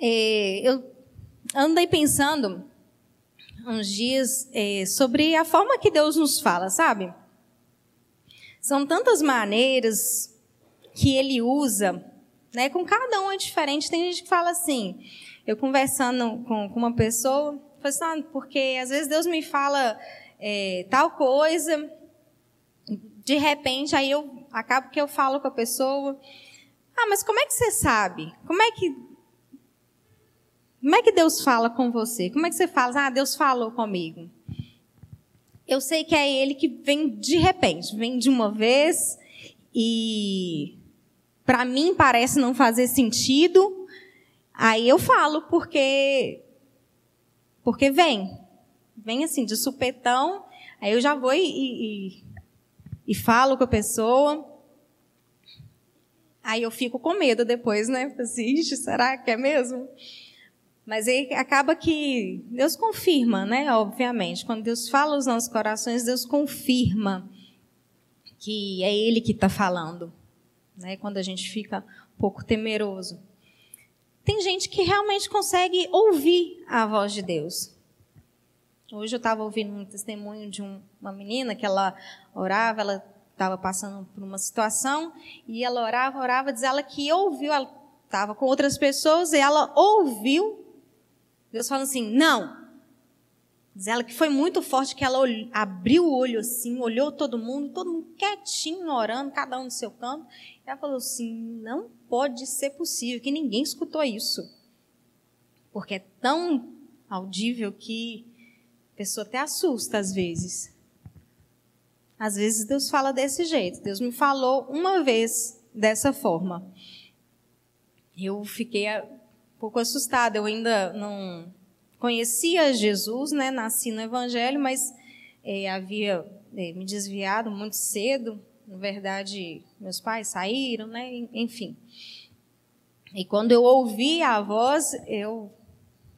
É, eu andei pensando uns dias é, sobre a forma que Deus nos fala, sabe? São tantas maneiras que Ele usa, né? Com cada um é diferente. Tem gente que fala assim, eu conversando com, com uma pessoa, assim, ah, porque às vezes Deus me fala é, tal coisa, de repente aí eu acabo que eu falo com a pessoa, ah, mas como é que você sabe? Como é que como é que Deus fala com você? Como é que você fala? Ah, Deus falou comigo. Eu sei que é Ele que vem de repente, vem de uma vez e para mim parece não fazer sentido. Aí eu falo porque porque vem, vem assim de supetão. Aí eu já vou e, e, e falo com a pessoa. Aí eu fico com medo depois, né? Assim, será que é mesmo? Mas aí acaba que Deus confirma, né? Obviamente, quando Deus fala aos nossos corações, Deus confirma que é Ele que está falando, né? Quando a gente fica um pouco temeroso. Tem gente que realmente consegue ouvir a voz de Deus. Hoje eu estava ouvindo um testemunho de um, uma menina que ela orava, ela estava passando por uma situação e ela orava, orava, diz ela que ouviu, ela estava com outras pessoas e ela ouviu Deus fala assim: não. Diz ela que foi muito forte, que ela abriu o olho assim, olhou todo mundo, todo mundo quietinho, orando, cada um no seu canto. E ela falou assim: não pode ser possível, que ninguém escutou isso. Porque é tão audível que a pessoa até assusta às vezes. Às vezes Deus fala desse jeito. Deus me falou uma vez dessa forma. Eu fiquei pouco assustada. Eu ainda não conhecia Jesus, né? Nasci no Evangelho, mas é, havia é, me desviado muito cedo. Na verdade, meus pais saíram, né? Enfim. E quando eu ouvi a voz, eu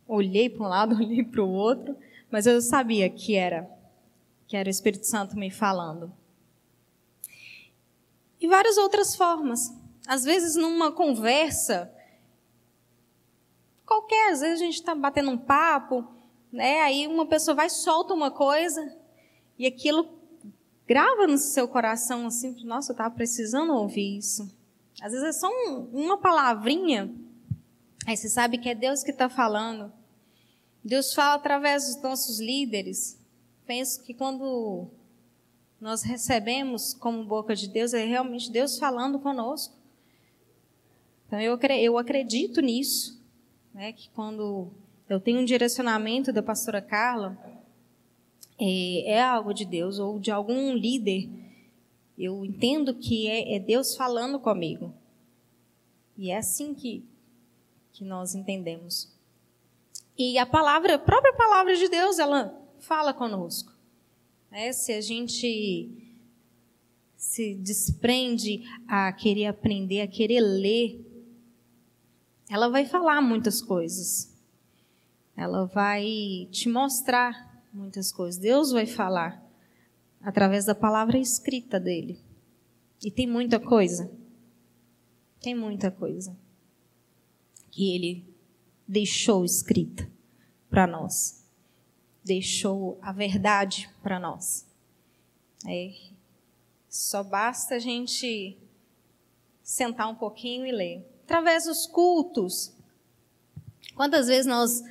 olhei para um lado, olhei para o outro, mas eu sabia que era que era o Espírito Santo me falando. E várias outras formas. Às vezes, numa conversa, qualquer, às vezes a gente está batendo um papo, né? Aí uma pessoa vai solta uma coisa e aquilo grava no seu coração assim, nossa, eu estava precisando ouvir isso. Às vezes é só um, uma palavrinha, aí você sabe que é Deus que está falando. Deus fala através dos nossos líderes. Penso que quando nós recebemos como boca de Deus, é realmente Deus falando conosco. Então eu, eu acredito nisso né, que quando eu tenho um direcionamento da pastora Carla, é, é algo de Deus ou de algum líder, eu entendo que é, é Deus falando comigo. E é assim que, que nós entendemos. E a palavra, a própria palavra de Deus, ela fala conosco. É, se a gente se desprende a querer aprender, a querer ler ela vai falar muitas coisas. Ela vai te mostrar muitas coisas. Deus vai falar através da palavra escrita dele. E tem muita coisa. Tem muita coisa que ele deixou escrita para nós. Deixou a verdade para nós. É, só basta a gente sentar um pouquinho e ler através dos cultos. Quantas vezes nós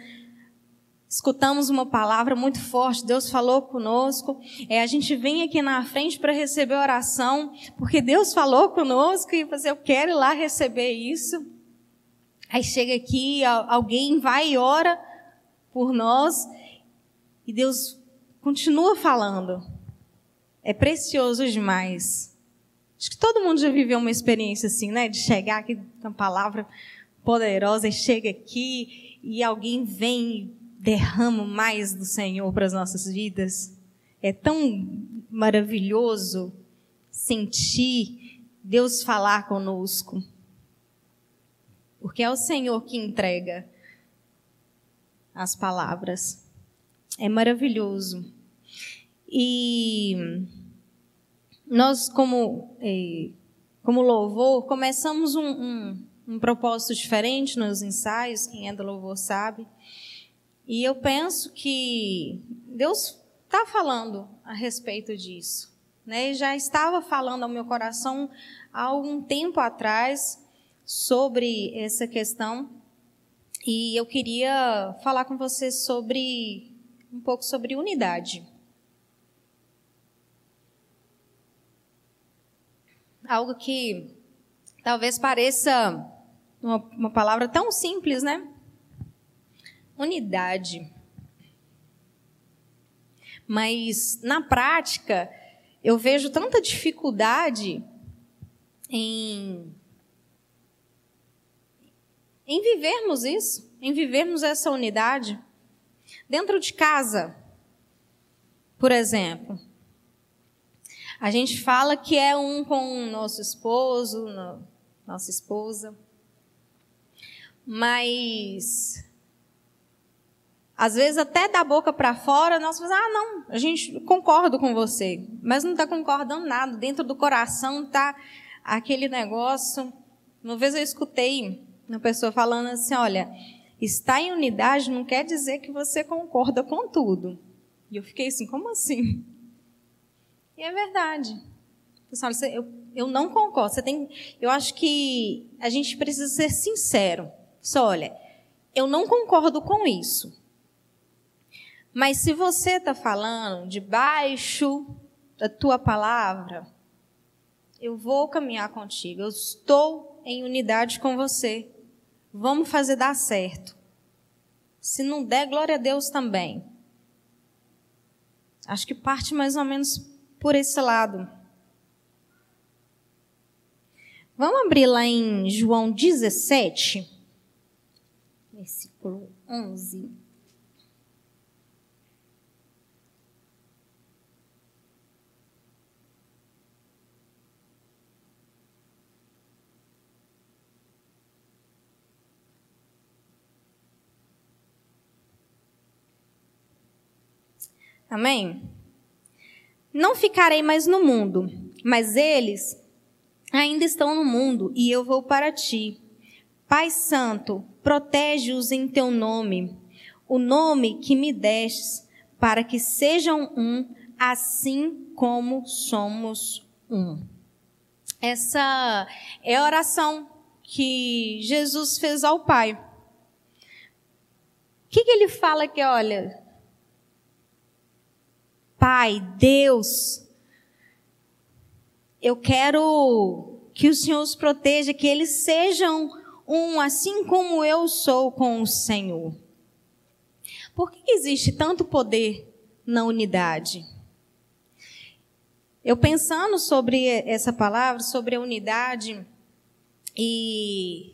escutamos uma palavra muito forte, Deus falou conosco, é, a gente vem aqui na frente para receber oração, porque Deus falou conosco e você, eu quero ir lá receber isso. Aí chega aqui, alguém vai e ora por nós, e Deus continua falando. É precioso demais. Acho que todo mundo já viveu uma experiência assim, né? De chegar aqui com uma palavra poderosa e chega aqui e alguém vem e derrama mais do Senhor para as nossas vidas. É tão maravilhoso sentir Deus falar conosco. Porque é o Senhor que entrega as palavras. É maravilhoso. E nós, como, eh, como louvor, começamos um, um, um propósito diferente nos ensaios, quem é do louvor sabe. E eu penso que Deus está falando a respeito disso. Né? Já estava falando ao meu coração há algum tempo atrás sobre essa questão. E eu queria falar com você sobre um pouco sobre unidade. Algo que talvez pareça uma, uma palavra tão simples, né? Unidade. Mas na prática, eu vejo tanta dificuldade em em vivermos isso, em vivermos essa unidade dentro de casa. Por exemplo, a gente fala que é um com o nosso esposo, nossa esposa, mas às vezes até da boca para fora nós falamos, ah, não, a gente concorda com você, mas não está concordando nada. Dentro do coração está aquele negócio. Uma vez eu escutei uma pessoa falando assim, olha, estar em unidade não quer dizer que você concorda com tudo. E eu fiquei assim, como assim? E é verdade. Pessoal, eu, eu não concordo. Você tem, eu acho que a gente precisa ser sincero. Só olha, eu não concordo com isso. Mas se você está falando debaixo da tua palavra, eu vou caminhar contigo. Eu estou em unidade com você. Vamos fazer dar certo. Se não der, glória a Deus também. Acho que parte mais ou menos por esse lado. Vamos abrir lá em João 17, versículo 11. Amém? Não ficarei mais no mundo, mas eles ainda estão no mundo e eu vou para ti. Pai Santo, protege-os em teu nome, o nome que me destes, para que sejam um, assim como somos um. Essa é a oração que Jesus fez ao Pai. O que, que ele fala que, olha, Pai, Deus, eu quero que o Senhor os proteja, que eles sejam um assim como eu sou com o Senhor. Por que existe tanto poder na unidade? Eu pensando sobre essa palavra, sobre a unidade, e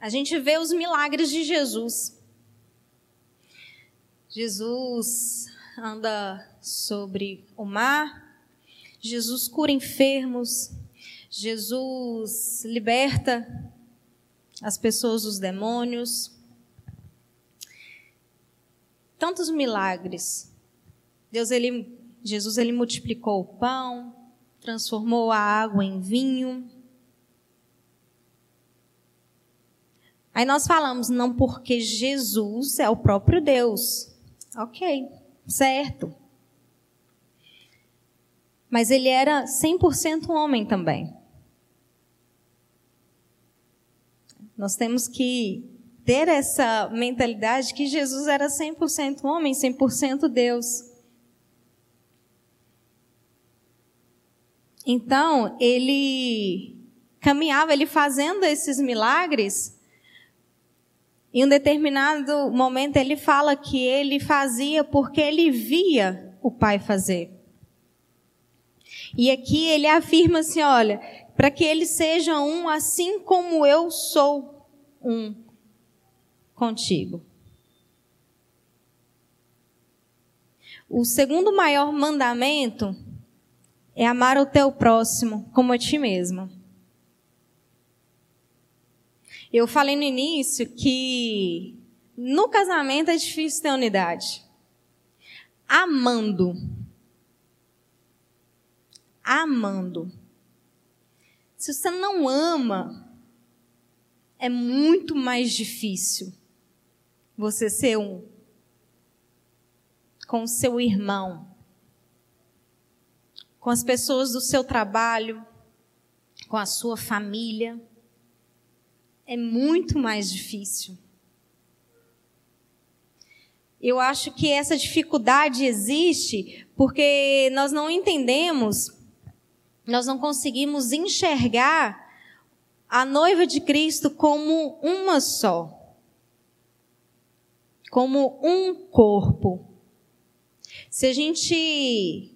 a gente vê os milagres de Jesus. Jesus anda sobre o mar, Jesus cura enfermos, Jesus liberta as pessoas dos demônios. Tantos milagres. Deus ele Jesus ele multiplicou o pão, transformou a água em vinho. Aí nós falamos não porque Jesus é o próprio Deus. OK certo. Mas ele era 100% homem também. Nós temos que ter essa mentalidade que Jesus era 100% homem, 100% Deus. Então, ele caminhava, ele fazendo esses milagres, em um determinado momento ele fala que ele fazia porque ele via o pai fazer. E aqui ele afirma assim: olha, para que ele seja um assim como eu sou um contigo. O segundo maior mandamento é amar o teu próximo como a ti mesmo. Eu falei no início que no casamento é difícil ter unidade. Amando. Amando. Se você não ama, é muito mais difícil você ser um com o seu irmão, com as pessoas do seu trabalho, com a sua família. É muito mais difícil. Eu acho que essa dificuldade existe porque nós não entendemos, nós não conseguimos enxergar a noiva de Cristo como uma só, como um corpo. Se a gente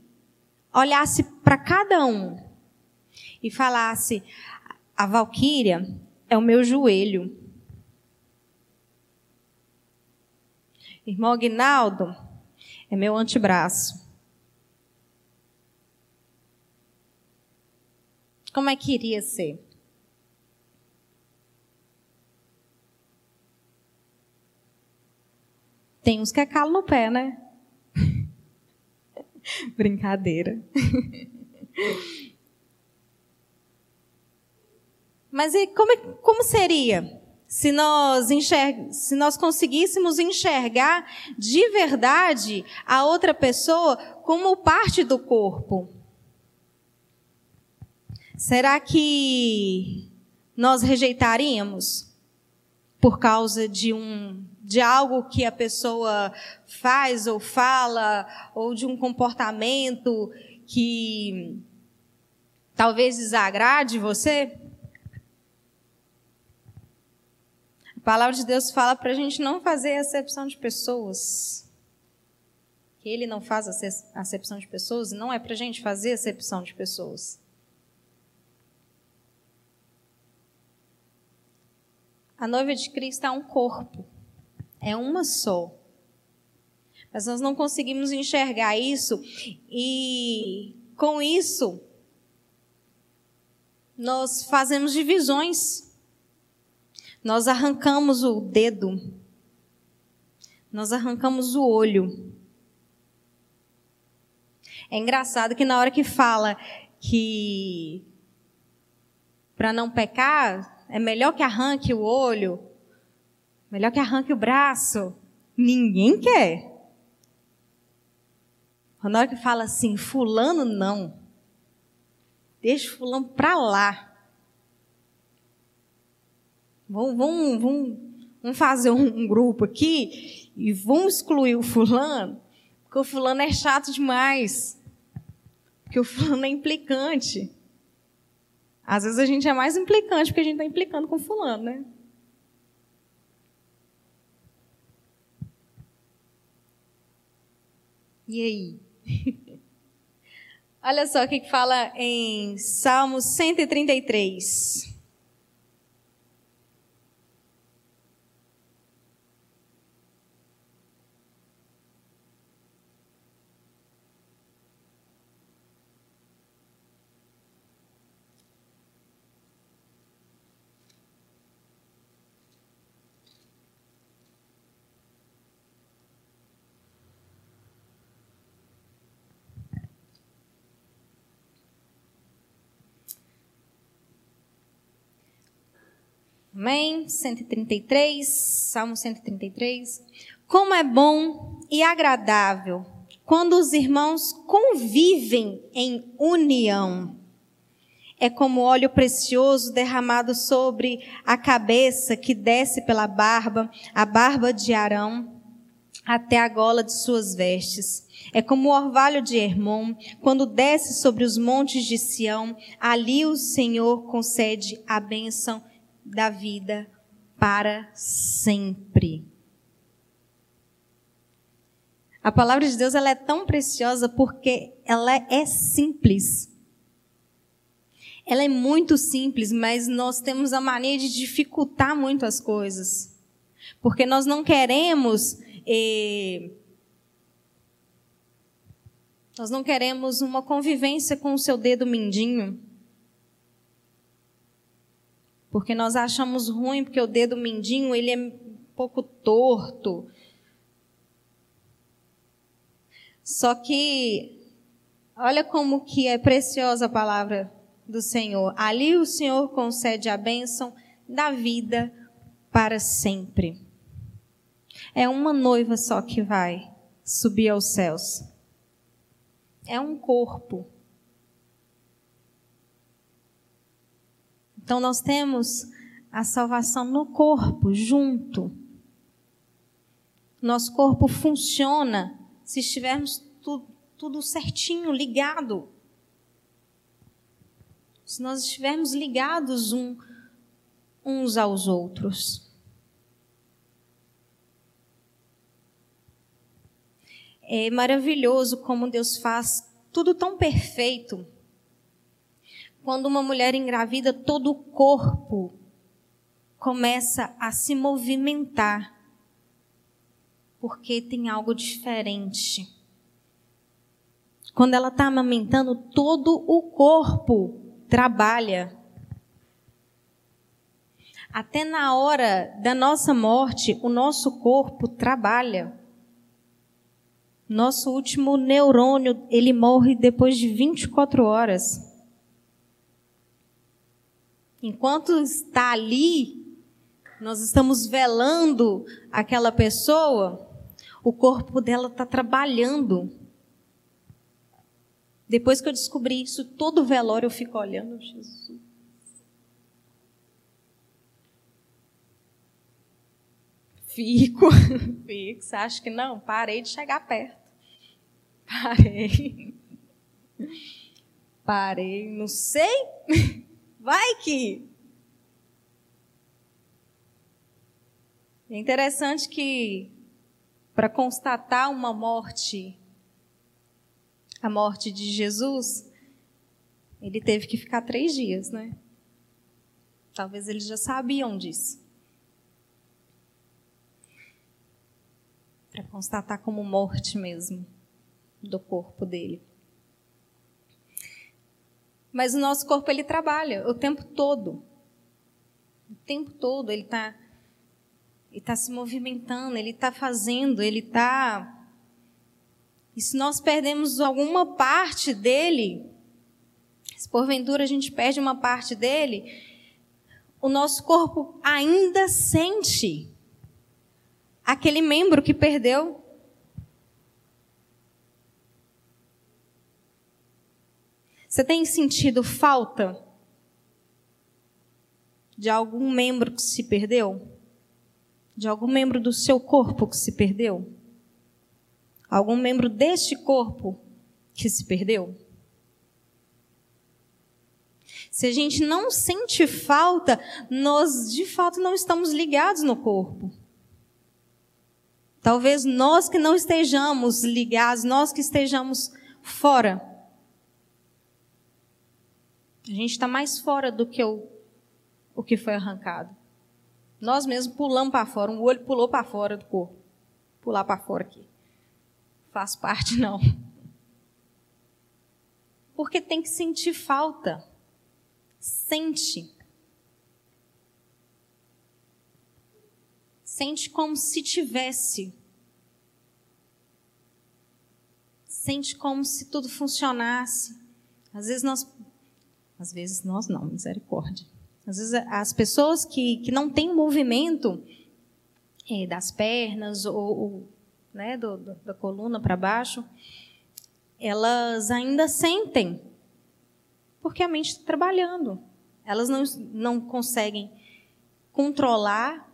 olhasse para cada um e falasse: a Valquíria é o meu joelho. Irmão Aguinaldo é meu antebraço. Como é que iria ser? Tem uns que é calo no pé, né? Brincadeira. Mas e como, como seria se nós, enxerg, se nós conseguíssemos enxergar de verdade a outra pessoa como parte do corpo? Será que nós rejeitaríamos por causa de um de algo que a pessoa faz ou fala, ou de um comportamento que talvez desagrade você? A palavra de Deus fala para a gente não fazer acepção de pessoas. Que ele não faz acepção de pessoas, não é para a gente fazer acepção de pessoas. A noiva de Cristo é um corpo é uma só. Mas nós não conseguimos enxergar isso e com isso nós fazemos divisões. Nós arrancamos o dedo. Nós arrancamos o olho. É engraçado que na hora que fala que para não pecar é melhor que arranque o olho, Melhor que arranque o braço. Ninguém quer. Na hora que fala assim, fulano não. Deixa o fulano pra lá. Vamos, vamos, vamos, vamos fazer um, um grupo aqui e vamos excluir o fulano, porque o fulano é chato demais. Porque o fulano é implicante. Às vezes a gente é mais implicante porque a gente está implicando com fulano, né? E aí? Olha só o que fala em Salmos 133. Amém? 133, Salmo 133. Como é bom e agradável quando os irmãos convivem em união. É como óleo precioso derramado sobre a cabeça que desce pela barba, a barba de Arão, até a gola de suas vestes. É como o orvalho de Hermon, quando desce sobre os montes de Sião, ali o Senhor concede a bênção da vida para sempre. A palavra de Deus ela é tão preciosa porque ela é simples. Ela é muito simples, mas nós temos a mania de dificultar muito as coisas. Porque nós não queremos. Eh, nós não queremos uma convivência com o seu dedo mindinho. Porque nós achamos ruim porque o dedo mindinho ele é um pouco torto. Só que olha como que é preciosa a palavra do Senhor. Ali o Senhor concede a bênção da vida para sempre. É uma noiva só que vai subir aos céus. É um corpo. Então nós temos a salvação no corpo, junto. Nosso corpo funciona se estivermos tudo, tudo certinho, ligado. Se nós estivermos ligados um, uns aos outros. É maravilhoso como Deus faz tudo tão perfeito. Quando uma mulher engravida, todo o corpo começa a se movimentar, porque tem algo diferente. Quando ela está amamentando, todo o corpo trabalha. Até na hora da nossa morte, o nosso corpo trabalha. Nosso último neurônio, ele morre depois de 24 horas. Enquanto está ali, nós estamos velando aquela pessoa, o corpo dela está trabalhando. Depois que eu descobri isso, todo velório eu fico olhando, Jesus. Fico, fico. Você acha que não? Parei de chegar perto. Parei. Parei, não sei. Vai que. É interessante que, para constatar uma morte, a morte de Jesus, ele teve que ficar três dias, né? Talvez eles já sabiam disso. Para constatar como morte mesmo do corpo dele. Mas o nosso corpo ele trabalha o tempo todo. O tempo todo ele está ele tá se movimentando, ele está fazendo, ele está. E se nós perdemos alguma parte dele, se porventura a gente perde uma parte dele, o nosso corpo ainda sente aquele membro que perdeu. Você tem sentido falta de algum membro que se perdeu? De algum membro do seu corpo que se perdeu? Algum membro deste corpo que se perdeu? Se a gente não sente falta, nós de fato não estamos ligados no corpo. Talvez nós que não estejamos ligados, nós que estejamos fora a gente está mais fora do que o, o que foi arrancado. Nós mesmos pulamos para fora, um olho pulou para fora do corpo. Pular para fora aqui. Faz parte, não. Porque tem que sentir falta. Sente. Sente como se tivesse. Sente como se tudo funcionasse. Às vezes nós às vezes nós não, misericórdia. Às vezes as pessoas que, que não têm movimento é, das pernas ou, ou né, do, do, da coluna para baixo, elas ainda sentem, porque a mente está trabalhando. Elas não, não conseguem controlar,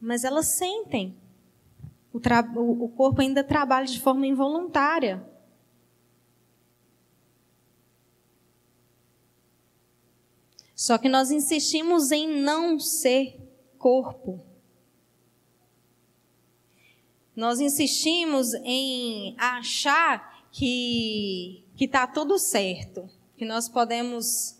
mas elas sentem. O, o corpo ainda trabalha de forma involuntária. Só que nós insistimos em não ser corpo. Nós insistimos em achar que que está tudo certo, que nós podemos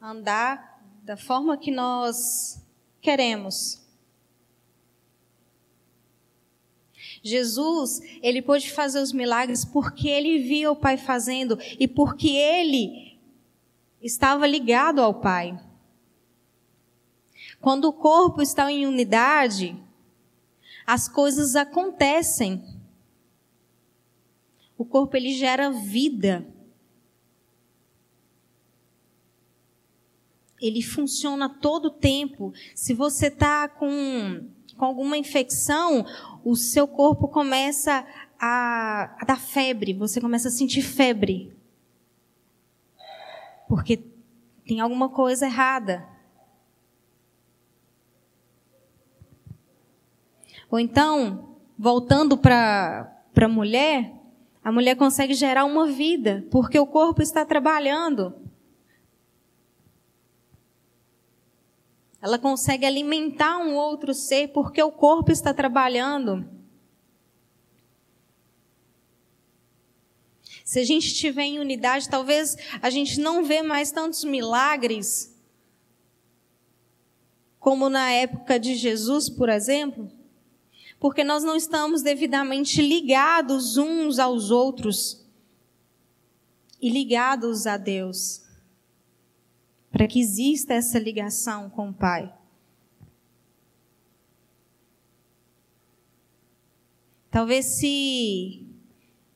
andar da forma que nós queremos. Jesus, ele pôde fazer os milagres porque ele via o Pai fazendo e porque ele estava ligado ao Pai. Quando o corpo está em unidade, as coisas acontecem. O corpo ele gera vida. ele funciona todo o tempo. Se você está com, com alguma infecção, o seu corpo começa a, a dar febre, você começa a sentir febre. Porque tem alguma coisa errada. Ou então, voltando para a mulher, a mulher consegue gerar uma vida, porque o corpo está trabalhando. Ela consegue alimentar um outro ser porque o corpo está trabalhando. Se a gente estiver em unidade, talvez a gente não vê mais tantos milagres como na época de Jesus, por exemplo, porque nós não estamos devidamente ligados uns aos outros e ligados a Deus para que exista essa ligação com o Pai. Talvez se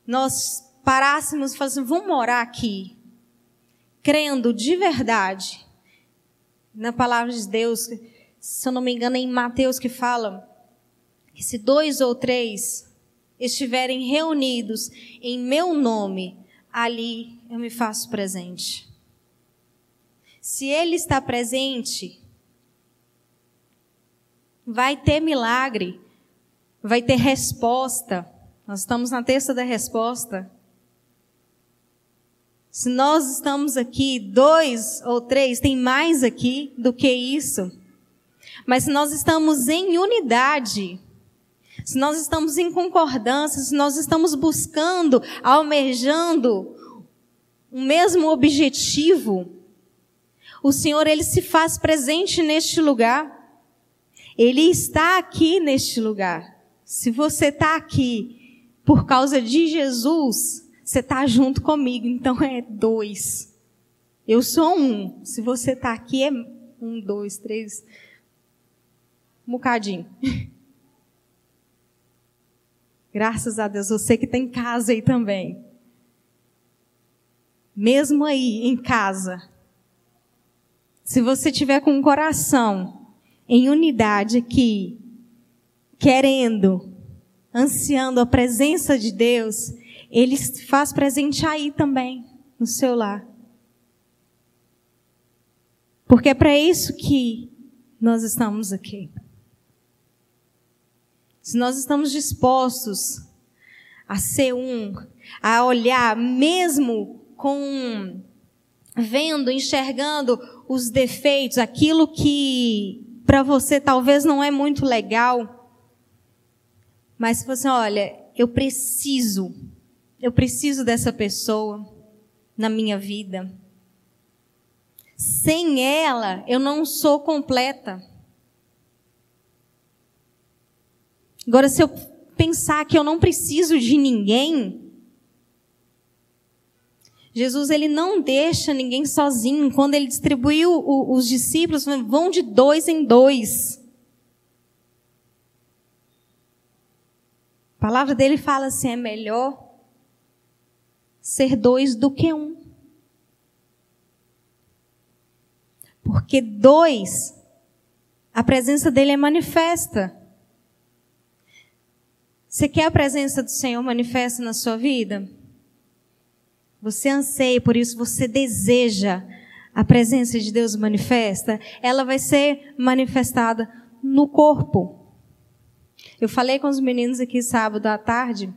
nós parássemos e fôssemos, vamos morar aqui, crendo de verdade na palavra de Deus, se eu não me engano é em Mateus que fala que se dois ou três estiverem reunidos em meu nome, ali eu me faço presente. Se Ele está presente, vai ter milagre, vai ter resposta. Nós estamos na terça da resposta. Se nós estamos aqui, dois ou três, tem mais aqui do que isso. Mas se nós estamos em unidade, se nós estamos em concordância, se nós estamos buscando, almejando o mesmo objetivo, o Senhor ele se faz presente neste lugar. Ele está aqui neste lugar. Se você está aqui por causa de Jesus, você está junto comigo. Então é dois. Eu sou um. Se você está aqui é um, dois, três, um bocadinho. Graças a Deus, você que tem casa aí também. Mesmo aí em casa, se você tiver com o coração em unidade aqui, querendo, ansiando a presença de Deus, Ele faz presente aí também, no seu lar. Porque é para isso que nós estamos aqui. Se nós estamos dispostos a ser um, a olhar mesmo com vendo, enxergando os defeitos, aquilo que para você talvez não é muito legal, mas se você olha, eu preciso, eu preciso dessa pessoa na minha vida. Sem ela, eu não sou completa. Agora, se eu pensar que eu não preciso de ninguém, Jesus ele não deixa ninguém sozinho. Quando ele distribuiu o, os discípulos, vão de dois em dois. A palavra dele fala assim: é melhor ser dois do que um. Porque dois, a presença dele é manifesta. Você quer a presença do Senhor manifesta na sua vida? Você anseia, por isso você deseja a presença de Deus manifesta, ela vai ser manifestada no corpo. Eu falei com os meninos aqui sábado à tarde.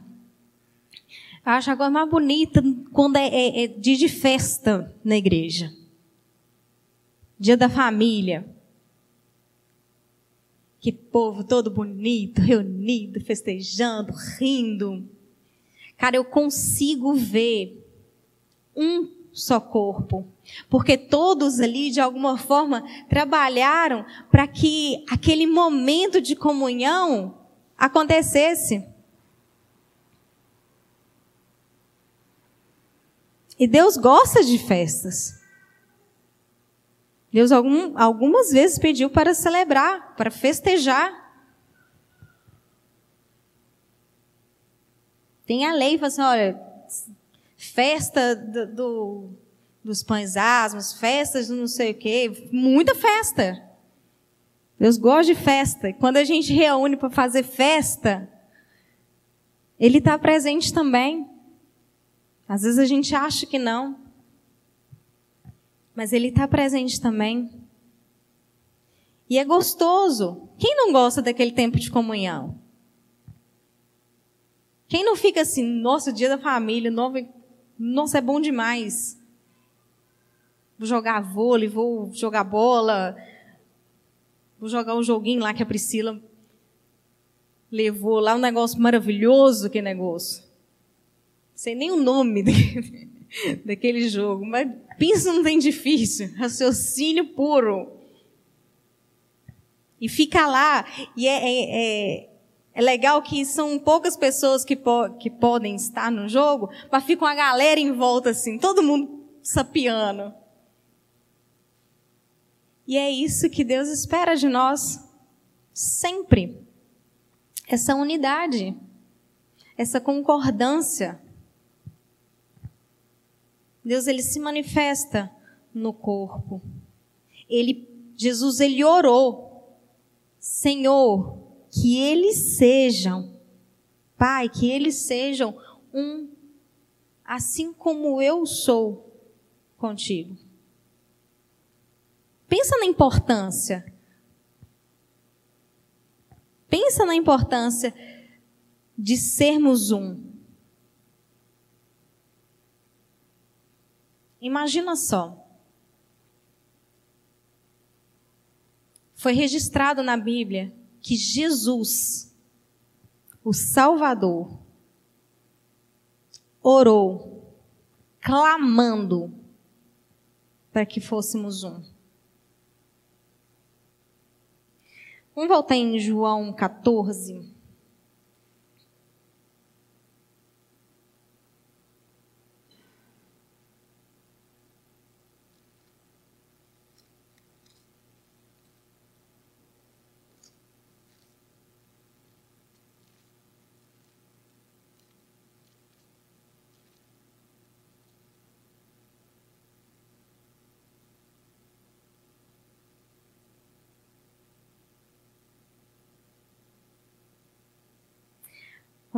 Eu acho agora mais bonita quando é, é, é dia de festa na igreja. Dia da família. Que povo todo bonito, reunido, festejando, rindo. Cara, eu consigo ver um só corpo. Porque todos ali, de alguma forma, trabalharam para que aquele momento de comunhão acontecesse. E Deus gosta de festas. Deus algum, algumas vezes pediu para celebrar, para festejar. Tem a lei, fala assim, olha, festa do, do, dos pães asmos, festas do não sei o quê, muita festa. Deus gosta de festa. Quando a gente reúne para fazer festa, Ele está presente também. Às vezes a gente acha que não, mas Ele está presente também. E é gostoso. Quem não gosta daquele tempo de comunhão? Quem não fica assim, nossa, dia da família, nossa, é bom demais. Vou jogar vôlei, vou jogar bola, vou jogar um joguinho lá que a Priscila levou lá, um negócio maravilhoso, que negócio. Sei nem o nome daquele jogo, mas pensa não tem difícil, raciocínio puro. E fica lá, e é, é, é é legal que são poucas pessoas que, po que podem estar no jogo, mas fica uma galera em volta assim, todo mundo sapiando. E é isso que Deus espera de nós, sempre. Essa unidade, essa concordância. Deus ele se manifesta no corpo. Ele Jesus ele orou. Senhor, que eles sejam, Pai, que eles sejam um, assim como eu sou contigo. Pensa na importância. Pensa na importância de sermos um. Imagina só. Foi registrado na Bíblia que Jesus, o Salvador, orou, clamando para que fôssemos um. Vamos voltar em João 14.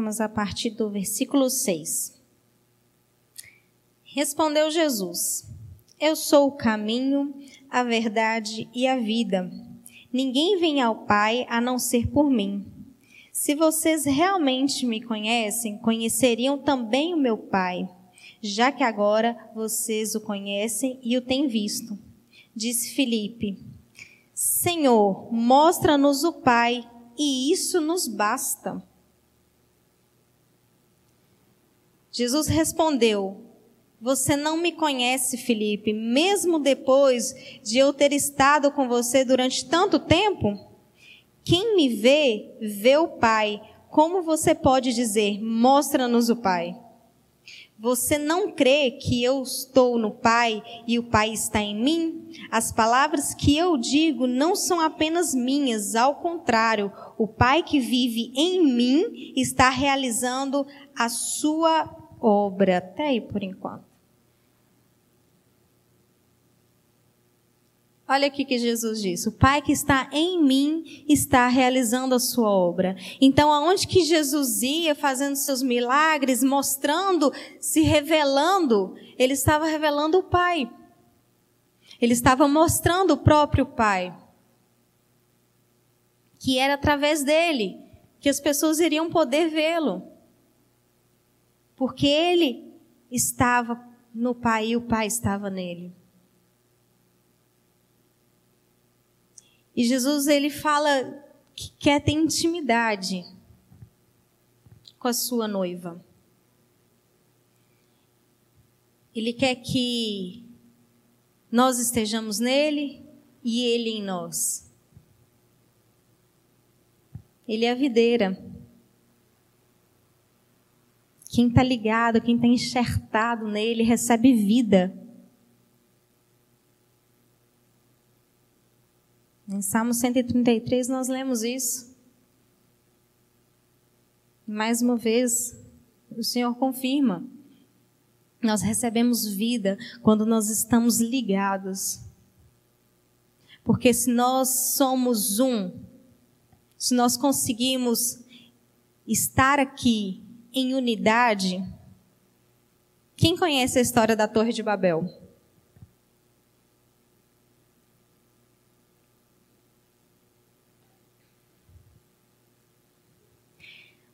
Vamos a partir do versículo 6. Respondeu Jesus: Eu sou o caminho, a verdade e a vida. Ninguém vem ao Pai a não ser por mim. Se vocês realmente me conhecem, conheceriam também o meu Pai, já que agora vocês o conhecem e o têm visto. Disse Filipe: Senhor, mostra-nos o Pai, e isso nos basta. Jesus respondeu: Você não me conhece, Felipe, mesmo depois de eu ter estado com você durante tanto tempo? Quem me vê, vê o Pai. Como você pode dizer, mostra-nos o Pai? Você não crê que eu estou no Pai e o Pai está em mim? As palavras que eu digo não são apenas minhas, ao contrário, o Pai que vive em mim está realizando a sua obra. Até aí por enquanto. Olha o que Jesus disse: O Pai que está em mim está realizando a sua obra. Então, aonde que Jesus ia fazendo seus milagres, mostrando, se revelando, ele estava revelando o Pai. Ele estava mostrando o próprio Pai. Que era através dele que as pessoas iriam poder vê-lo porque ele estava no Pai e o Pai estava nele. E Jesus ele fala que quer ter intimidade com a sua noiva. Ele quer que nós estejamos nele e ele em nós. Ele é a videira. Quem está ligado, quem está enxertado nele, recebe vida. Em Salmo 133 nós lemos isso. Mais uma vez, o Senhor confirma. Nós recebemos vida quando nós estamos ligados. Porque se nós somos um, se nós conseguimos estar aqui em unidade, quem conhece a história da Torre de Babel?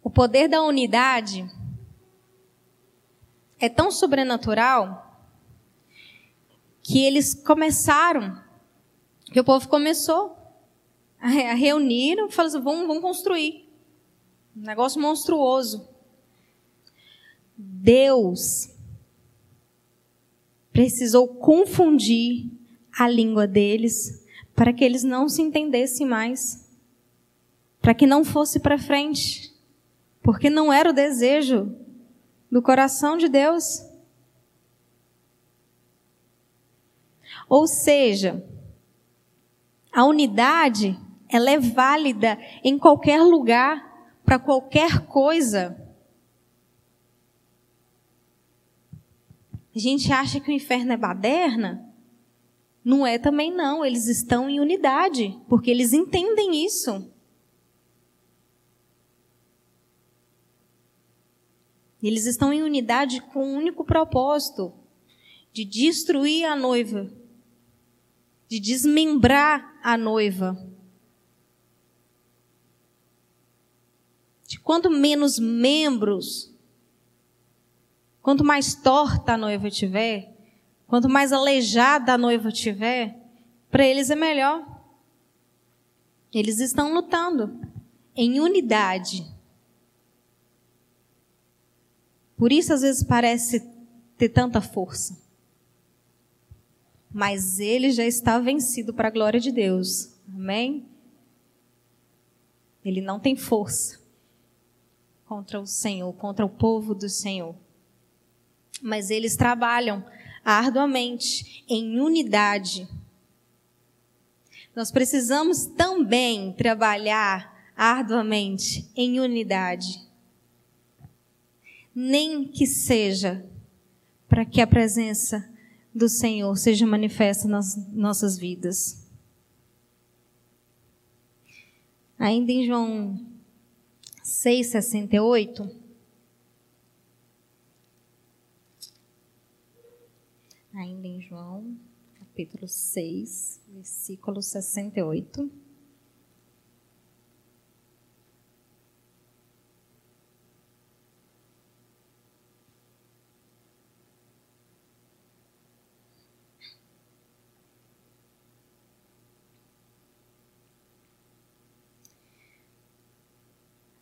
O poder da unidade é tão sobrenatural que eles começaram, que o povo começou a reunir falou assim, vamos, vamos construir. Um negócio monstruoso. Deus precisou confundir a língua deles para que eles não se entendessem mais, para que não fosse para frente, porque não era o desejo do coração de Deus. Ou seja, a unidade, ela é válida em qualquer lugar, para qualquer coisa. A gente acha que o inferno é baderna? Não é também não, eles estão em unidade, porque eles entendem isso. Eles estão em unidade com um único propósito: de destruir a noiva, de desmembrar a noiva. De quanto menos membros, quanto mais torta a noiva tiver, quanto mais aleijada a noiva tiver, para eles é melhor. Eles estão lutando em unidade. Por isso, às vezes, parece ter tanta força. Mas ele já está vencido para a glória de Deus. Amém? Ele não tem força contra o Senhor, contra o povo do Senhor. Mas eles trabalham arduamente, em unidade. Nós precisamos também trabalhar arduamente em unidade nem que seja para que a presença do Senhor seja manifesta nas nossas vidas. Ainda em João 6,68. Ainda em João, capítulo 6, versículo 68.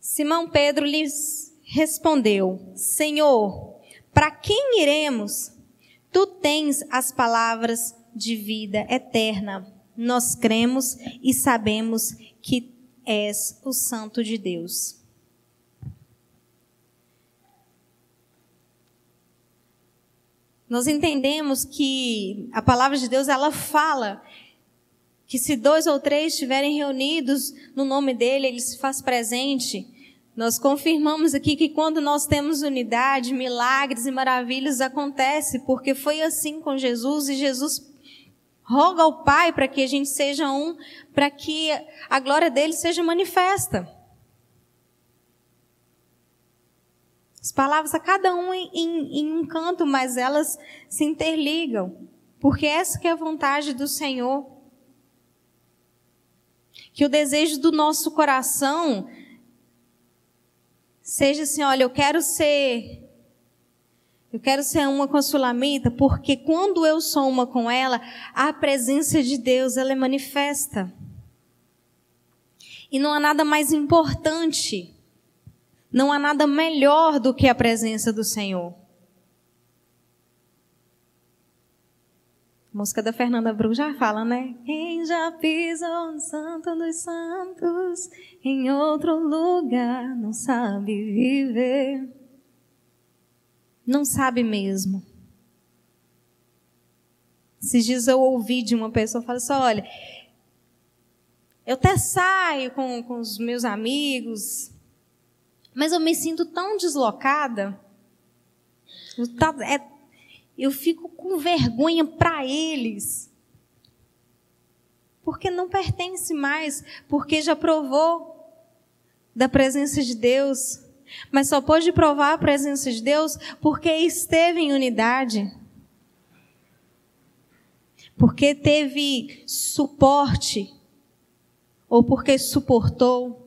Simão Pedro lhes respondeu: Senhor, para quem iremos? Tu tens as palavras de vida eterna. Nós cremos e sabemos que és o Santo de Deus. Nós entendemos que a palavra de Deus ela fala que se dois ou três estiverem reunidos no nome dele, ele se faz presente. Nós confirmamos aqui que quando nós temos unidade, milagres e maravilhas acontecem, porque foi assim com Jesus e Jesus roga ao Pai para que a gente seja um, para que a glória dele seja manifesta. As palavras a cada um em, em, em um canto, mas elas se interligam, porque essa que é a vontade do Senhor. Que o desejo do nosso coração Seja assim, olha, eu quero ser eu quero ser uma com Sulamita, porque quando eu sou uma com ela, a presença de Deus, ela é manifesta. E não há nada mais importante, não há nada melhor do que a presença do Senhor. Música da Fernanda Bru já fala, né? Quem já pisou no santo dos santos, em outro lugar, não sabe viver. Não sabe mesmo. Esses dias eu ouvi de uma pessoa falar assim: olha, eu até saio com, com os meus amigos, mas eu me sinto tão deslocada. É eu fico com vergonha para eles. Porque não pertence mais, porque já provou da presença de Deus, mas só pôde provar a presença de Deus porque esteve em unidade. Porque teve suporte, ou porque suportou.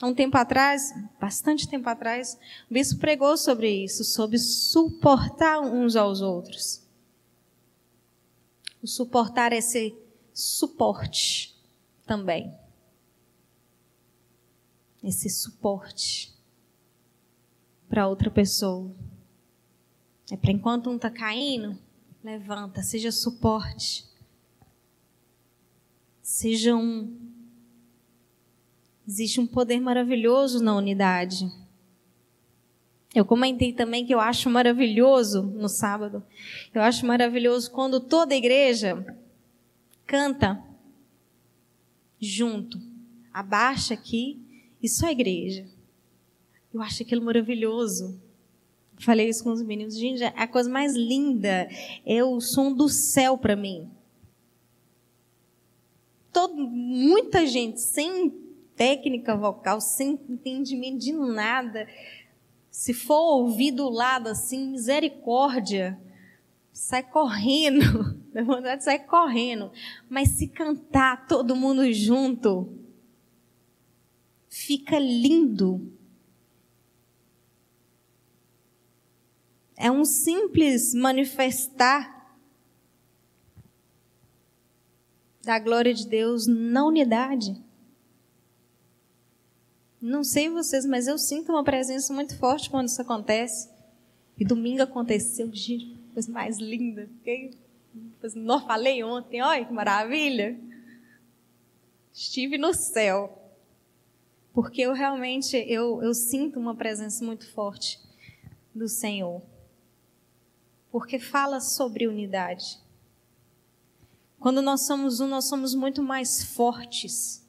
Há um tempo atrás, bastante tempo atrás, o bispo pregou sobre isso, sobre suportar uns aos outros. O suportar é ser suporte também. Esse suporte para outra pessoa. É para enquanto um está caindo, levanta, seja suporte. Seja um Existe um poder maravilhoso na unidade. Eu comentei também que eu acho maravilhoso no sábado. Eu acho maravilhoso quando toda a igreja canta junto. Abaixa aqui e só a igreja. Eu acho aquilo maravilhoso. Falei isso com os meninos. Gente, a coisa mais linda é o som do céu para mim. Todo, muita gente sem técnica vocal, sem entendimento de nada. Se for ouvir do lado assim, misericórdia, sai correndo, dá vontade de sair correndo. Mas se cantar todo mundo junto, fica lindo. É um simples manifestar da glória de Deus na unidade. Não sei vocês, mas eu sinto uma presença muito forte quando isso acontece. E domingo aconteceu, gente, coisa mais linda. Fiquei, não falei ontem, olha que maravilha. Estive no céu. Porque eu realmente, eu, eu sinto uma presença muito forte do Senhor. Porque fala sobre unidade. Quando nós somos um, nós somos muito mais fortes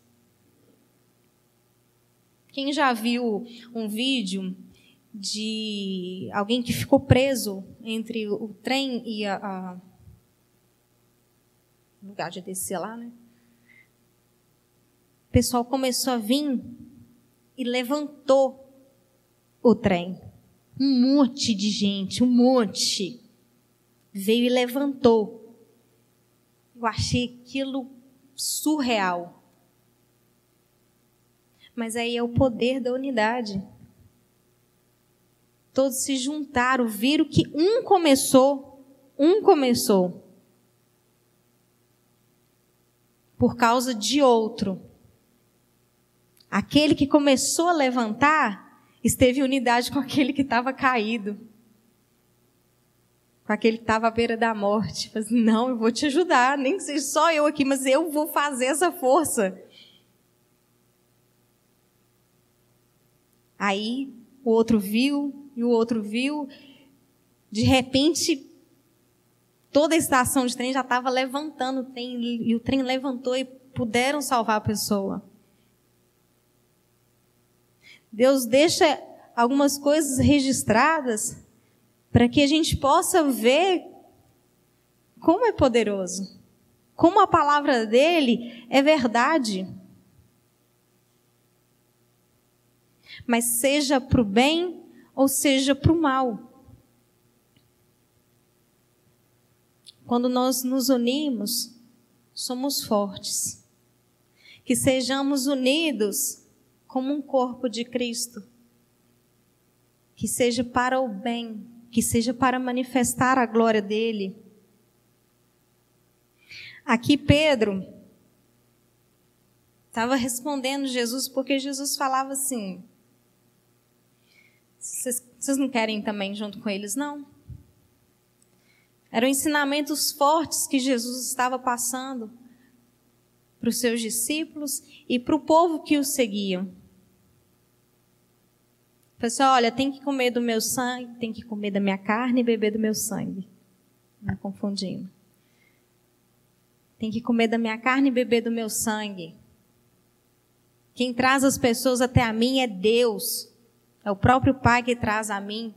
quem já viu um vídeo de alguém que ficou preso entre o trem e a, a lugar de descer lá, né? O pessoal começou a vir e levantou o trem. Um monte de gente, um monte. Veio e levantou. Eu achei aquilo surreal. Mas aí é o poder da unidade. Todos se juntaram, viram que um começou, um começou. Por causa de outro. Aquele que começou a levantar esteve em unidade com aquele que estava caído. Com aquele que estava à beira da morte. Assim, não, eu vou te ajudar, nem que seja só eu aqui, mas eu vou fazer essa força. Aí o outro viu, e o outro viu. De repente, toda a estação de trem já estava levantando o trem, e o trem levantou e puderam salvar a pessoa. Deus deixa algumas coisas registradas para que a gente possa ver como é poderoso, como a palavra dele é verdade. Mas seja para o bem ou seja para o mal. Quando nós nos unimos, somos fortes. Que sejamos unidos como um corpo de Cristo. Que seja para o bem, que seja para manifestar a glória dele. Aqui Pedro estava respondendo Jesus porque Jesus falava assim: vocês, não querem também junto com eles, não? Eram ensinamentos fortes que Jesus estava passando para os seus discípulos e para o povo que o seguiam. Pessoal, olha, tem que comer do meu sangue, tem que comer da minha carne e beber do meu sangue. Não confundindo. Tem que comer da minha carne e beber do meu sangue. Quem traz as pessoas até a mim é Deus. É o próprio Pai que traz a mim.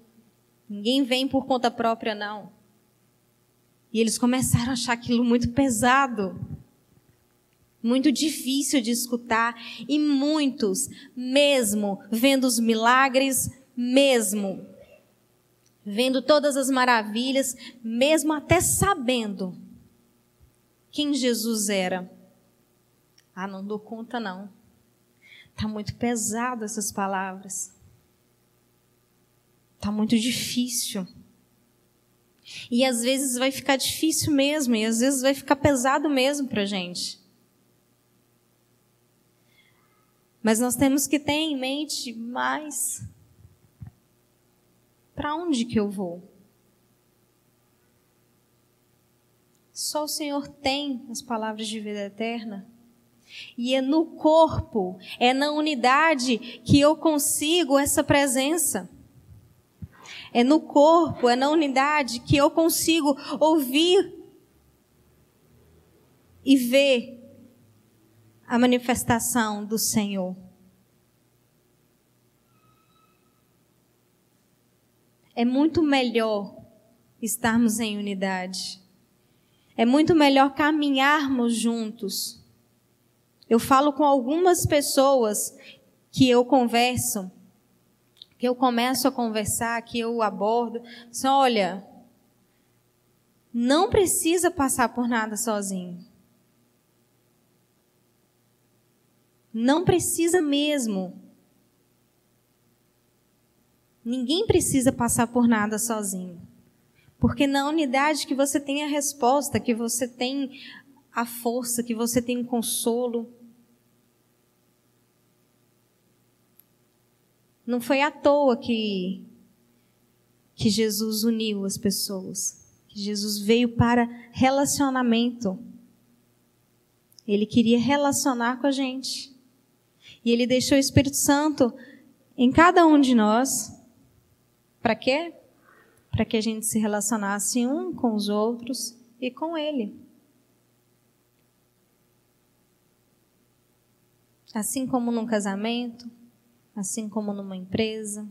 Ninguém vem por conta própria, não. E eles começaram a achar aquilo muito pesado, muito difícil de escutar. E muitos, mesmo vendo os milagres, mesmo vendo todas as maravilhas, mesmo até sabendo quem Jesus era. Ah, não dou conta não. Tá muito pesado essas palavras. Tá muito difícil. E às vezes vai ficar difícil mesmo, e às vezes vai ficar pesado mesmo para gente. Mas nós temos que ter em mente mais para onde que eu vou? Só o Senhor tem as palavras de vida eterna. E é no corpo, é na unidade que eu consigo essa presença. É no corpo, é na unidade que eu consigo ouvir e ver a manifestação do Senhor. é muito melhor estarmos em unidade. É muito melhor caminharmos juntos. Eu falo com algumas pessoas que eu converso, que eu começo a conversar, que eu abordo, assim, olha, não precisa passar por nada sozinho. Não precisa mesmo. Ninguém precisa passar por nada sozinho. Porque na unidade que você tem a resposta, que você tem a força, que você tem o consolo. Não foi à toa que, que Jesus uniu as pessoas. Que Jesus veio para relacionamento. Ele queria relacionar com a gente. E ele deixou o Espírito Santo em cada um de nós para quê? Para que a gente se relacionasse um com os outros e com Ele. Assim como num casamento, assim como numa empresa,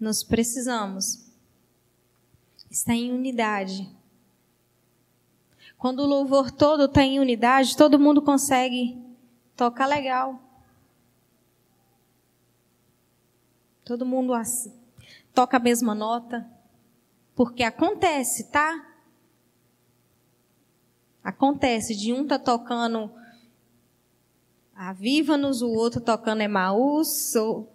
nós precisamos estar em unidade. Quando o louvor todo está em unidade, todo mundo consegue tocar legal. Todo mundo toca a mesma nota. Porque acontece, tá? Acontece de um tá tocando Aviva-nos, o outro tocando Emaús. Ou...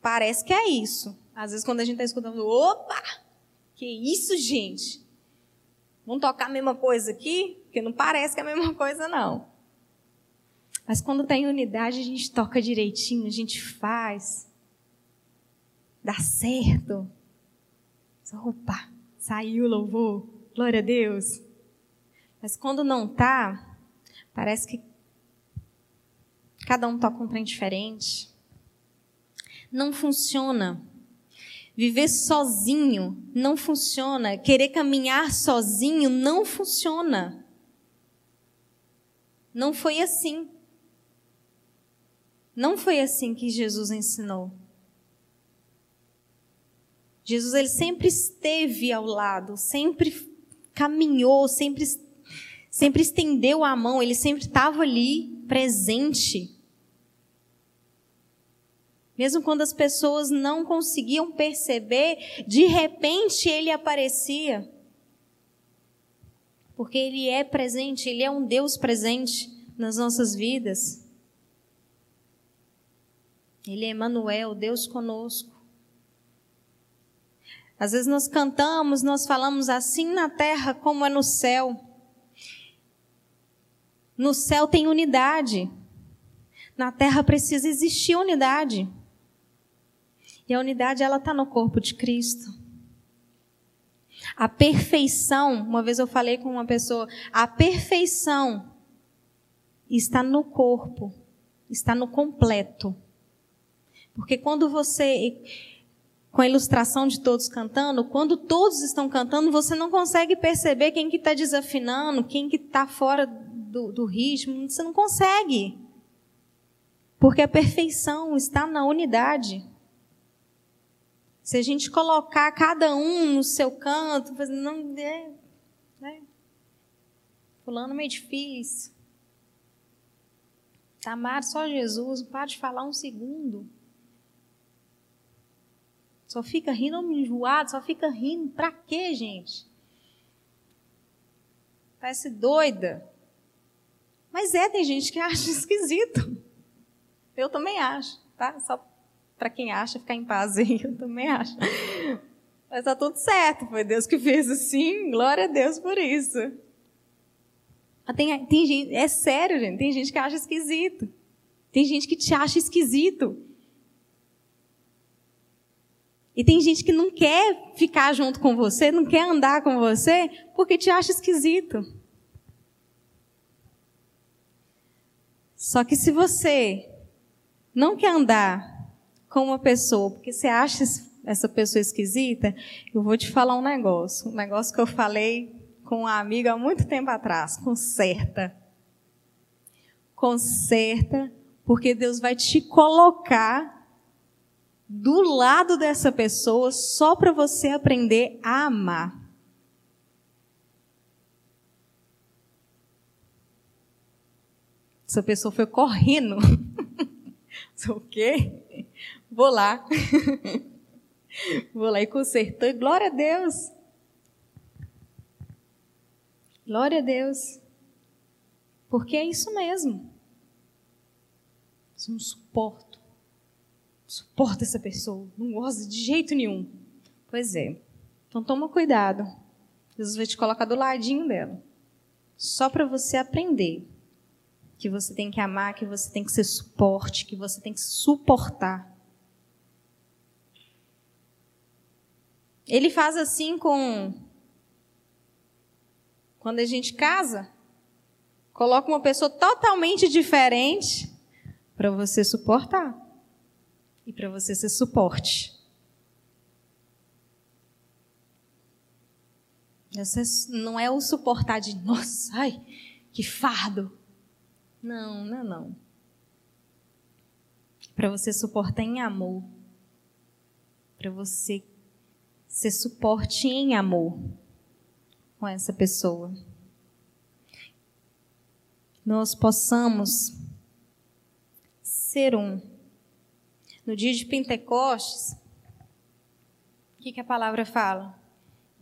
Parece que é isso. Às vezes quando a gente está escutando, opa! Que isso, gente? Vamos tocar a mesma coisa aqui? Porque não parece que é a mesma coisa, não. Mas quando tem unidade, a gente toca direitinho, a gente faz dá certo. Opa, saiu o louvor, glória a Deus. Mas quando não tá, parece que cada um toca um trem diferente. Não funciona. Viver sozinho não funciona. Querer caminhar sozinho não funciona. Não foi assim. Não foi assim que Jesus ensinou. Jesus ele sempre esteve ao lado, sempre caminhou, sempre, sempre estendeu a mão, ele sempre estava ali presente. Mesmo quando as pessoas não conseguiam perceber, de repente ele aparecia. Porque ele é presente, ele é um Deus presente nas nossas vidas. Ele é Emmanuel, Deus conosco. Às vezes nós cantamos, nós falamos assim na terra como é no céu. No céu tem unidade. Na terra precisa existir unidade. E a unidade ela está no corpo de Cristo. A perfeição, uma vez eu falei com uma pessoa, a perfeição está no corpo, está no completo. Porque quando você com a ilustração de todos cantando, quando todos estão cantando, você não consegue perceber quem que está desafinando, quem que está fora do, do ritmo, você não consegue. Porque a perfeição está na unidade. Se a gente colocar cada um no seu canto, não é, né? Fulano é meio difícil. Amar só Jesus, para de falar um segundo. Só fica rindo enjoado, só fica rindo. Pra quê, gente? Parece doida. Mas é, tem gente que acha esquisito. Eu também acho, tá? Só para quem acha ficar em paz aí, eu também acho. Mas tá tudo certo, foi Deus que fez assim, glória a Deus por isso. Tem, tem gente, é sério, gente, tem gente que acha esquisito. Tem gente que te acha esquisito. E tem gente que não quer ficar junto com você, não quer andar com você, porque te acha esquisito. Só que se você não quer andar com uma pessoa porque você acha essa pessoa esquisita, eu vou te falar um negócio. Um negócio que eu falei com uma amiga há muito tempo atrás. Conserta. Conserta, porque Deus vai te colocar do lado dessa pessoa só para você aprender a amar. Essa pessoa foi correndo. o quê? Vou lá. Vou lá e consertou. Glória a Deus. Glória a Deus. Porque é isso mesmo. Eu não suporto suporta essa pessoa, não gosta de jeito nenhum. Pois é. Então toma cuidado. Jesus vai te colocar do ladinho dela. Só para você aprender que você tem que amar, que você tem que ser suporte, que você tem que suportar. Ele faz assim com quando a gente casa, coloca uma pessoa totalmente diferente para você suportar e para você ser suporte. Você não é o suportar de, nossa, ai, que fardo. Não, não, não. Para você suportar em amor. Para você ser suporte em amor com essa pessoa. Nós possamos ser um no dia de Pentecostes, o que, que a palavra fala?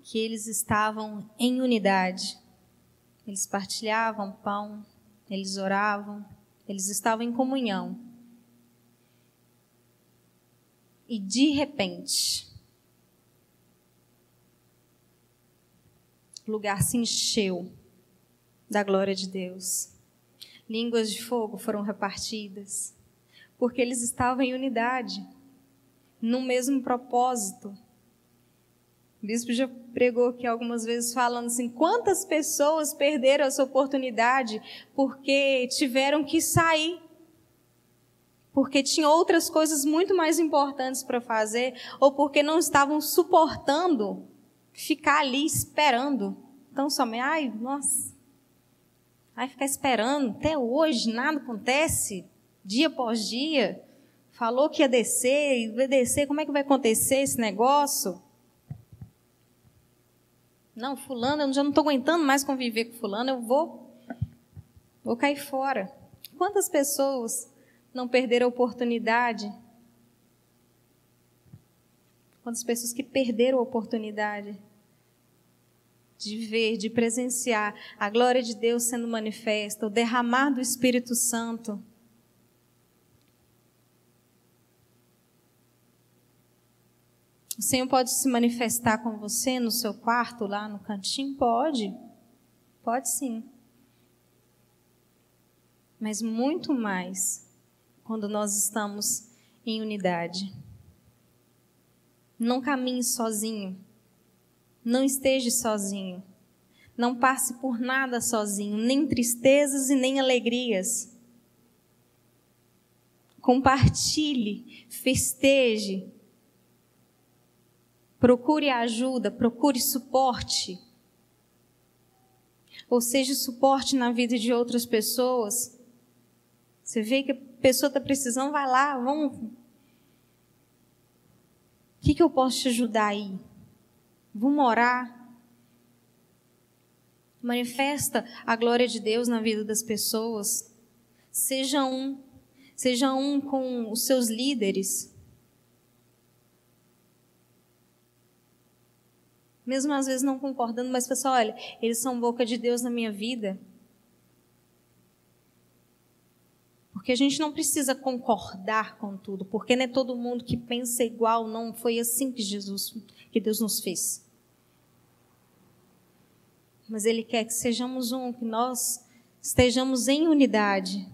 Que eles estavam em unidade. Eles partilhavam pão, eles oravam, eles estavam em comunhão. E de repente, o lugar se encheu da glória de Deus. Línguas de fogo foram repartidas porque eles estavam em unidade, no mesmo propósito. O bispo pregou aqui algumas vezes falando assim: quantas pessoas perderam essa oportunidade porque tiveram que sair, porque tinham outras coisas muito mais importantes para fazer, ou porque não estavam suportando ficar ali esperando. Então, somente, ai, nossa, vai ficar esperando até hoje, nada acontece dia após dia, falou que ia descer, ia descer, como é que vai acontecer esse negócio? Não, fulano, eu já não estou aguentando mais conviver com fulano, eu vou, vou cair fora. Quantas pessoas não perderam a oportunidade? Quantas pessoas que perderam a oportunidade de ver, de presenciar a glória de Deus sendo manifesta, o derramar do Espírito Santo? O Senhor pode se manifestar com você no seu quarto, lá no cantinho? Pode. Pode sim. Mas muito mais quando nós estamos em unidade. Não caminhe sozinho. Não esteja sozinho. Não passe por nada sozinho, nem tristezas e nem alegrias. Compartilhe, festeje, Procure ajuda, procure suporte. Ou seja, suporte na vida de outras pessoas. Você vê que a pessoa está precisando, vai lá, vamos. O que, que eu posso te ajudar aí? Vamos orar? Manifesta a glória de Deus na vida das pessoas. Seja um, seja um com os seus líderes. Mesmo às vezes não concordando, mas pessoal, olha, eles são boca de Deus na minha vida. Porque a gente não precisa concordar com tudo, porque não é todo mundo que pensa igual, não foi assim que Jesus, que Deus nos fez. Mas Ele quer que sejamos um, que nós estejamos em unidade.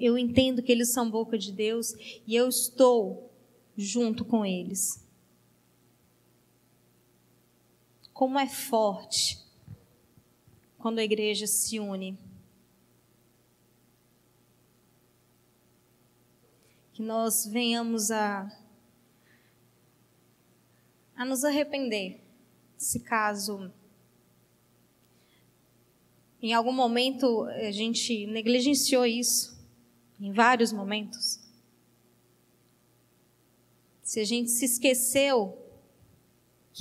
Eu entendo que eles são boca de Deus e eu estou junto com eles. Como é forte quando a igreja se une. que nós venhamos a, a nos arrepender, se caso em algum momento a gente negligenciou isso, em vários momentos. Se a gente se esqueceu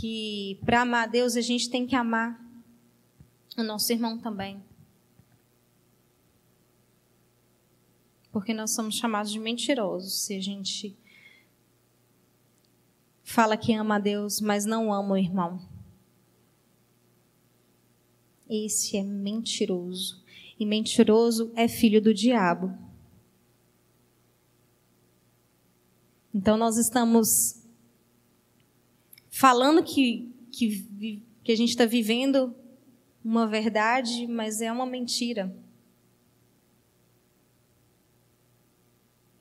que para amar Deus a gente tem que amar o nosso irmão também. Porque nós somos chamados de mentirosos se a gente fala que ama a Deus, mas não ama o irmão. Esse é mentiroso. E mentiroso é filho do diabo. Então nós estamos falando que, que, que a gente está vivendo uma verdade, mas é uma mentira.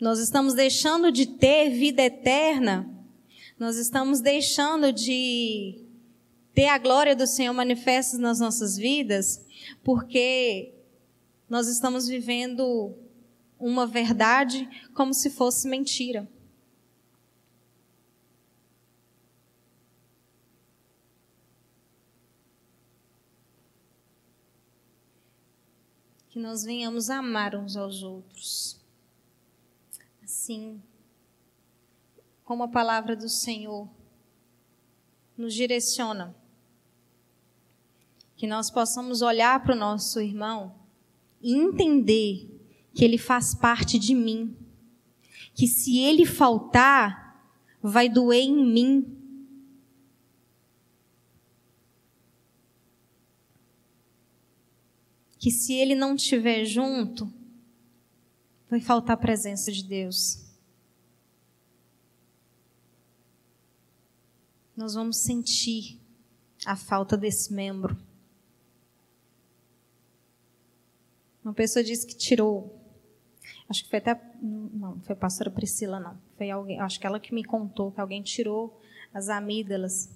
Nós estamos deixando de ter vida eterna, nós estamos deixando de ter a glória do Senhor manifesta nas nossas vidas, porque nós estamos vivendo uma verdade como se fosse mentira. Que nós venhamos amar uns aos outros assim como a palavra do Senhor nos direciona. Que nós possamos olhar para o nosso irmão e entender que ele faz parte de mim. Que se ele faltar, vai doer em mim. Que se ele não estiver junto, vai faltar a presença de Deus. Nós vamos sentir a falta desse membro. Uma pessoa disse que tirou. Acho que foi até. Não, foi a pastora Priscila, não. Foi alguém. Acho que ela que me contou que alguém tirou as amígdalas.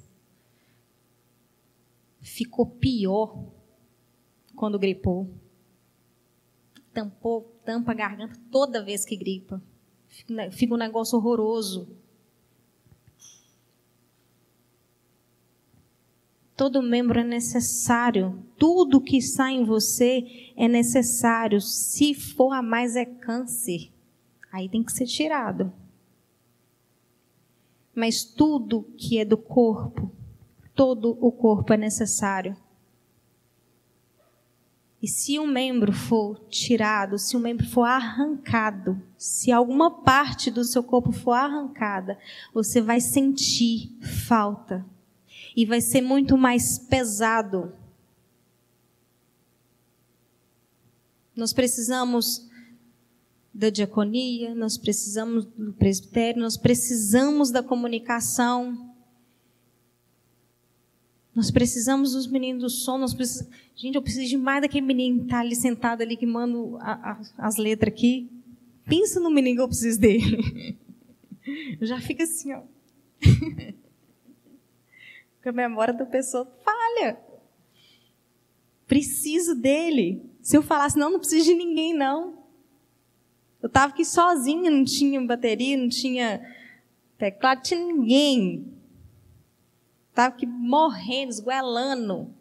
Ficou pior quando gripou tampou, tampa a garganta toda vez que gripa. Fica um negócio horroroso. Todo membro é necessário. Tudo que está em você é necessário. Se for a mais é câncer. Aí tem que ser tirado. Mas tudo que é do corpo, todo o corpo é necessário. E se um membro for tirado, se um membro for arrancado, se alguma parte do seu corpo for arrancada, você vai sentir falta. E vai ser muito mais pesado. Nós precisamos da diaconia, nós precisamos do presbitério, nós precisamos da comunicação. Nós precisamos dos meninos do som. Nós precisamos... Gente, eu preciso de mais daquele menino que está ali sentado ali que manda as letras aqui. Pensa no menino que eu preciso dele. Eu já fico assim, ó. Porque a memória da pessoa falha. Preciso dele. Se eu falasse, não, não preciso de ninguém, não. Eu estava aqui sozinha, não tinha bateria, não tinha teclado, não tinha ninguém. Estava aqui morrendo, esguelando.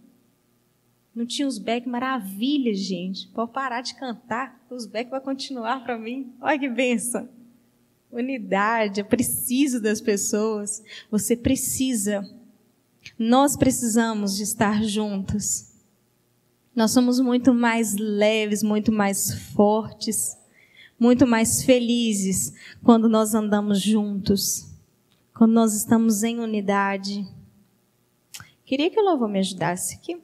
Não tinha os back, maravilha, gente. Pode parar de cantar, os back vai continuar para mim. Olha que benção. unidade, eu preciso das pessoas. Você precisa. Nós precisamos de estar juntos. Nós somos muito mais leves, muito mais fortes, muito mais felizes quando nós andamos juntos, quando nós estamos em unidade. Queria que o louvor me ajudasse aqui.